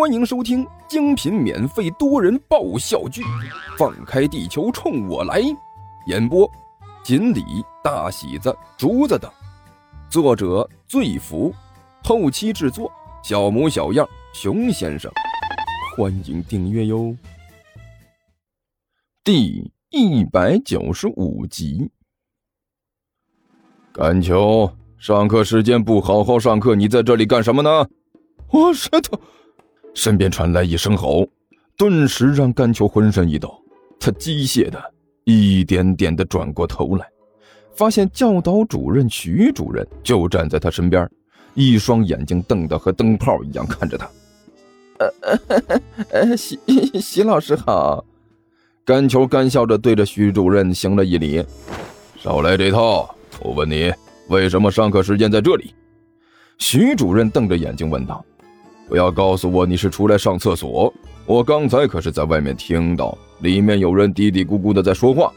欢迎收听精品免费多人爆笑剧《放开地球冲我来》，演播：锦鲤、大喜子、竹子等，作者：醉福，后期制作：小模小样、熊先生。欢迎订阅哟。第一百九十五集，甘球，上课时间不好好上课，你在这里干什么呢？我舌头。身边传来一声吼，顿时让甘球浑身一抖。他机械的一点点的转过头来，发现教导主任徐主任就站在他身边，一双眼睛瞪得和灯泡一样看着他。呃呃，徐徐老师好。甘球干笑着对着徐主任行了一礼。少来这套！我问你，为什么上课时间在这里？徐主任瞪着眼睛问道。不要告诉我你是出来上厕所，我刚才可是在外面听到里面有人嘀嘀咕咕的在说话。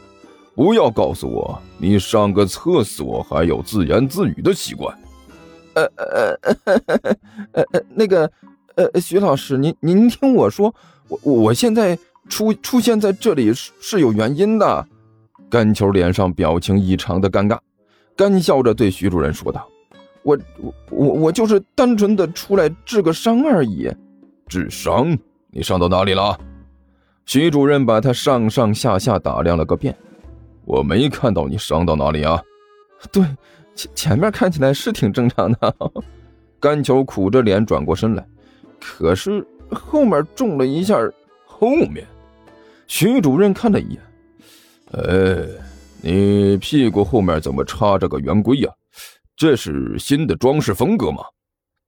不要告诉我你上个厕所还有自言自语的习惯。呃呃呃呃呃那个呃，徐老师，您您听我说，我我现在出出现在这里是是有原因的。甘球脸上表情异常的尴尬，干笑着对徐主任说道。我我我我就是单纯的出来治个伤而已，治伤？你伤到哪里了？徐主任把他上上下下打量了个遍，我没看到你伤到哪里啊？对，前前面看起来是挺正常的。甘球苦着脸转过身来，可是后面中了一下。后面？徐主任看了一眼，哎，你屁股后面怎么插着个圆规呀？这是新的装饰风格吗？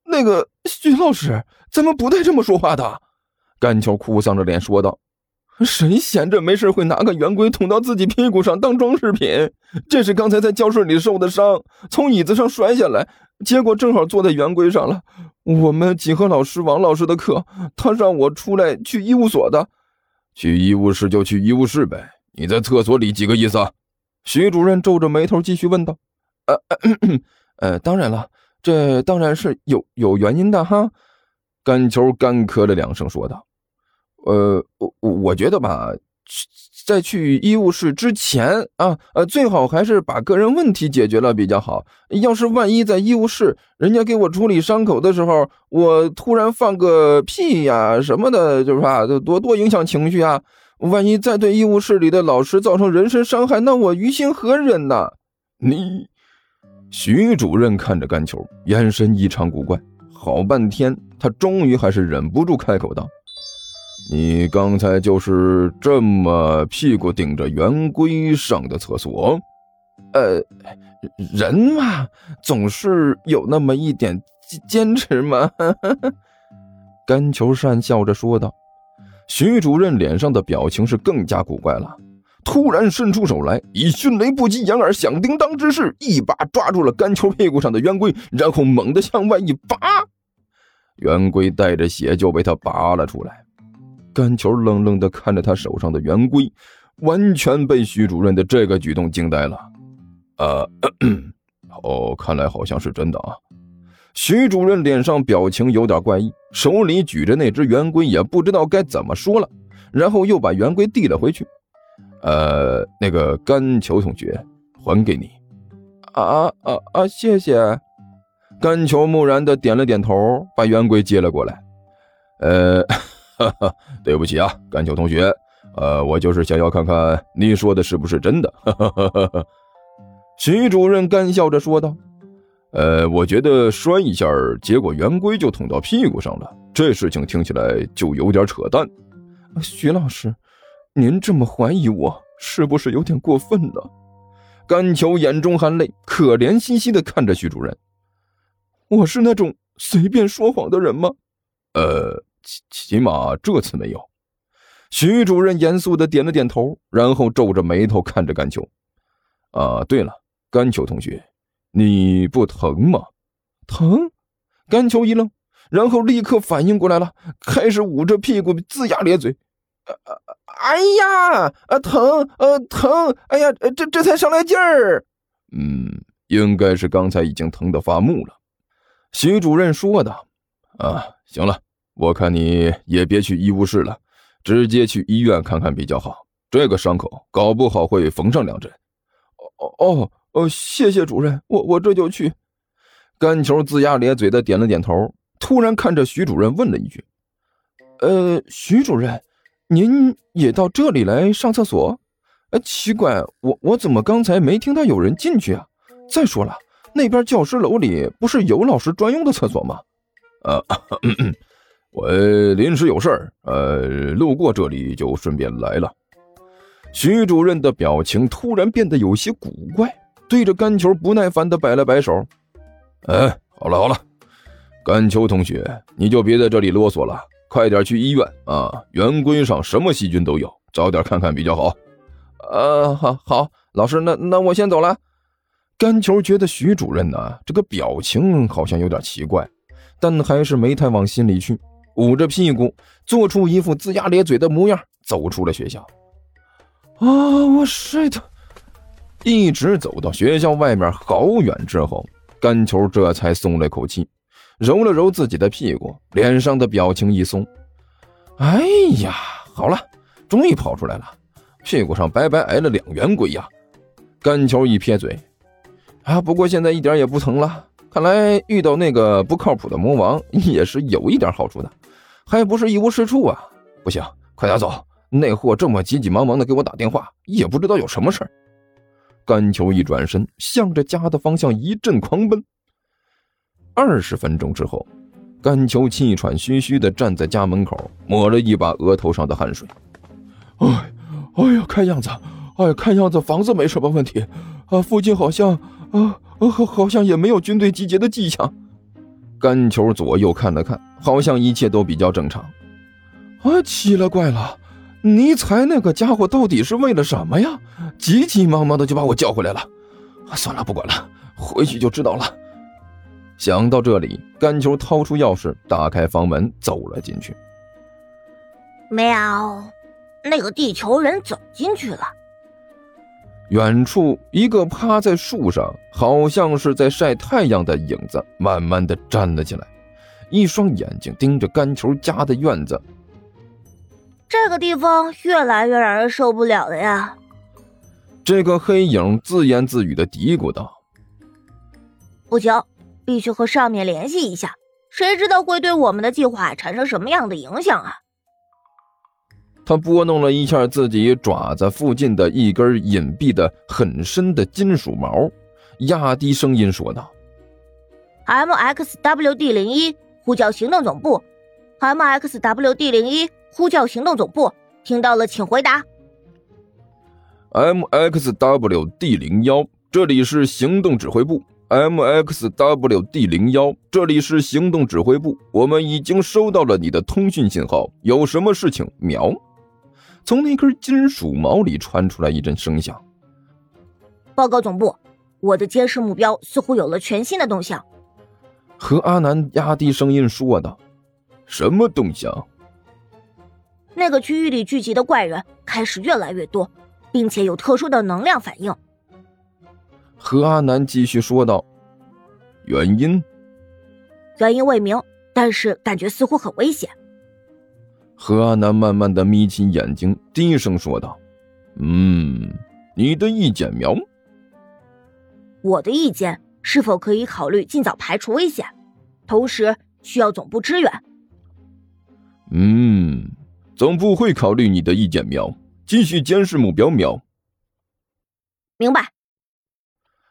那个徐老师，咱们不带这么说话的。甘球哭丧着脸说道：“谁闲着没事会拿个圆规捅到自己屁股上当装饰品？这是刚才在教室里受的伤，从椅子上摔下来，结果正好坐在圆规上了。我们几何老师王老师的课，他让我出来去医务所的。去医务室就去医务室呗，你在厕所里几个意思？”徐主任皱着眉头继续问道。呃 呃，当然了，这当然是有有原因的哈。甘球干咳了两声，说道：“呃，我我觉得吧，在去医务室之前啊，呃，最好还是把个人问题解决了比较好。要是万一在医务室，人家给我处理伤口的时候，我突然放个屁呀什么的，就是吧，多多影响情绪啊。万一再对医务室里的老师造成人身伤害，那我于心何忍呢？你。”徐主任看着甘球，眼神异常古怪。好半天，他终于还是忍不住开口道：“你刚才就是这么屁股顶着圆规上的厕所？呃，人嘛，总是有那么一点坚持嘛。”甘球讪笑着说道。徐主任脸上的表情是更加古怪了。突然伸出手来，以迅雷不及掩耳响叮当之势，一把抓住了甘球屁股上的圆规，然后猛地向外一拔，圆规带着血就被他拔了出来。甘球愣愣地看着他手上的圆规，完全被徐主任的这个举动惊呆了。呃，哦，看来好像是真的啊。徐主任脸上表情有点怪异，手里举着那只圆规，也不知道该怎么说了，然后又把圆规递了回去。呃，那个甘球同学，还给你。啊啊啊！谢谢。甘球木然的点了点头，把圆规接了过来。呃，哈哈，对不起啊，甘球同学。呃，我就是想要看看你说的是不是真的。哈哈哈哈。徐主任干笑着说道：“呃，我觉得摔一下，结果圆规就捅到屁股上了，这事情听起来就有点扯淡。”徐老师。您这么怀疑我，是不是有点过分了？甘球眼中含泪，可怜兮兮的看着徐主任。我是那种随便说谎的人吗？呃，起起码这次没有。徐主任严肃的点了点头，然后皱着眉头看着甘球。啊，对了，甘球同学，你不疼吗？疼？甘球一愣，然后立刻反应过来了，开始捂着屁股龇牙咧嘴。哎呀，啊疼，呃疼，哎呀，这这才上来劲儿。嗯，应该是刚才已经疼得发木了。徐主任说的。啊，行了，我看你也别去医务室了，直接去医院看看比较好。这个伤口搞不好会缝上两针。哦哦哦，谢谢主任，我我这就去。甘球龇牙咧嘴的点了点头，突然看着徐主任问了一句：“呃，徐主任，您也到这里来上厕所？哎，奇怪，我我怎么刚才没听到有人进去啊？再说了，那边教师楼里不是有老师专用的厕所吗？”呃，我临时有事儿，呃，路过这里就顺便来了。徐主任的表情突然变得有些古怪，对着甘球不耐烦的摆了摆手。哎，好了好了，甘秋同学，你就别在这里啰嗦了，快点去医院啊！圆规上什么细菌都有，早点看看比较好。呃，好，好，老师，那那我先走了。甘球觉得徐主任呢，这个表情好像有点奇怪，但还是没太往心里去，捂着屁股，做出一副龇牙咧嘴的模样，走出了学校。啊，我 shit！，一直走到学校外面好远之后。甘球这才松了口气，揉了揉自己的屁股，脸上的表情一松。哎呀，好了，终于跑出来了，屁股上白白挨了两圆规呀！甘球一撇嘴，啊，不过现在一点也不疼了。看来遇到那个不靠谱的魔王也是有一点好处的，还不是一无是处啊！不行，快点走，那货这么急急忙忙的给我打电话，也不知道有什么事儿。甘球一转身，向着家的方向一阵狂奔。二十分钟之后，甘球气喘吁吁地站在家门口，抹了一把额头上的汗水。哎，哎呀，看样子，哎，看样子房子没什么问题，啊，附近好像，啊，好，好像也没有军队集结的迹象。甘球左右看了看，好像一切都比较正常。啊，奇了怪了。尼才那个家伙到底是为了什么呀？急急忙忙的就把我叫回来了。算了，不管了，回去就知道了。想到这里，甘球掏出钥匙，打开房门，走了进去。喵，那个地球人走进去了。远处，一个趴在树上，好像是在晒太阳的影子，慢慢的站了起来，一双眼睛盯着甘球家的院子。这个地方越来越让人受不了了呀！这个黑影自言自语的嘀咕道：“不行，必须和上面联系一下，谁知道会对我们的计划产生什么样的影响啊？”他拨弄了一下自己爪子附近的一根隐蔽的很深的金属毛，压低声音说道：“MXWD 零一，呼叫行动总部。MXWD 零一。”呼叫行动总部，听到了，请回答。MXWD 零幺，这里是行动指挥部。MXWD 零幺，这里是行动指挥部，我们已经收到了你的通讯信号，有什么事情？秒。从那根金属毛里传出来一阵声响。报告总部，我的监视目标似乎有了全新的动向。何阿南压低声音说道：“什么动向？”那个区域里聚集的怪人开始越来越多，并且有特殊的能量反应。何阿南继续说道：“原因？原因未明，但是感觉似乎很危险。”何阿南慢慢的眯起眼睛，低声说道：“嗯，你的意见苗？我的意见是否可以考虑尽早排除危险，同时需要总部支援？”嗯。总部会考虑你的意见，苗。继续监视目标，苗。明白。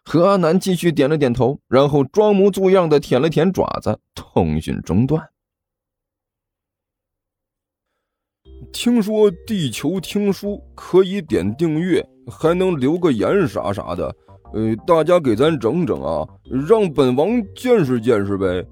何阿南继续点了点头，然后装模作样的舔了舔爪子。通讯中断。听说地球听书可以点订阅，还能留个言啥啥的。呃，大家给咱整整啊，让本王见识见识呗。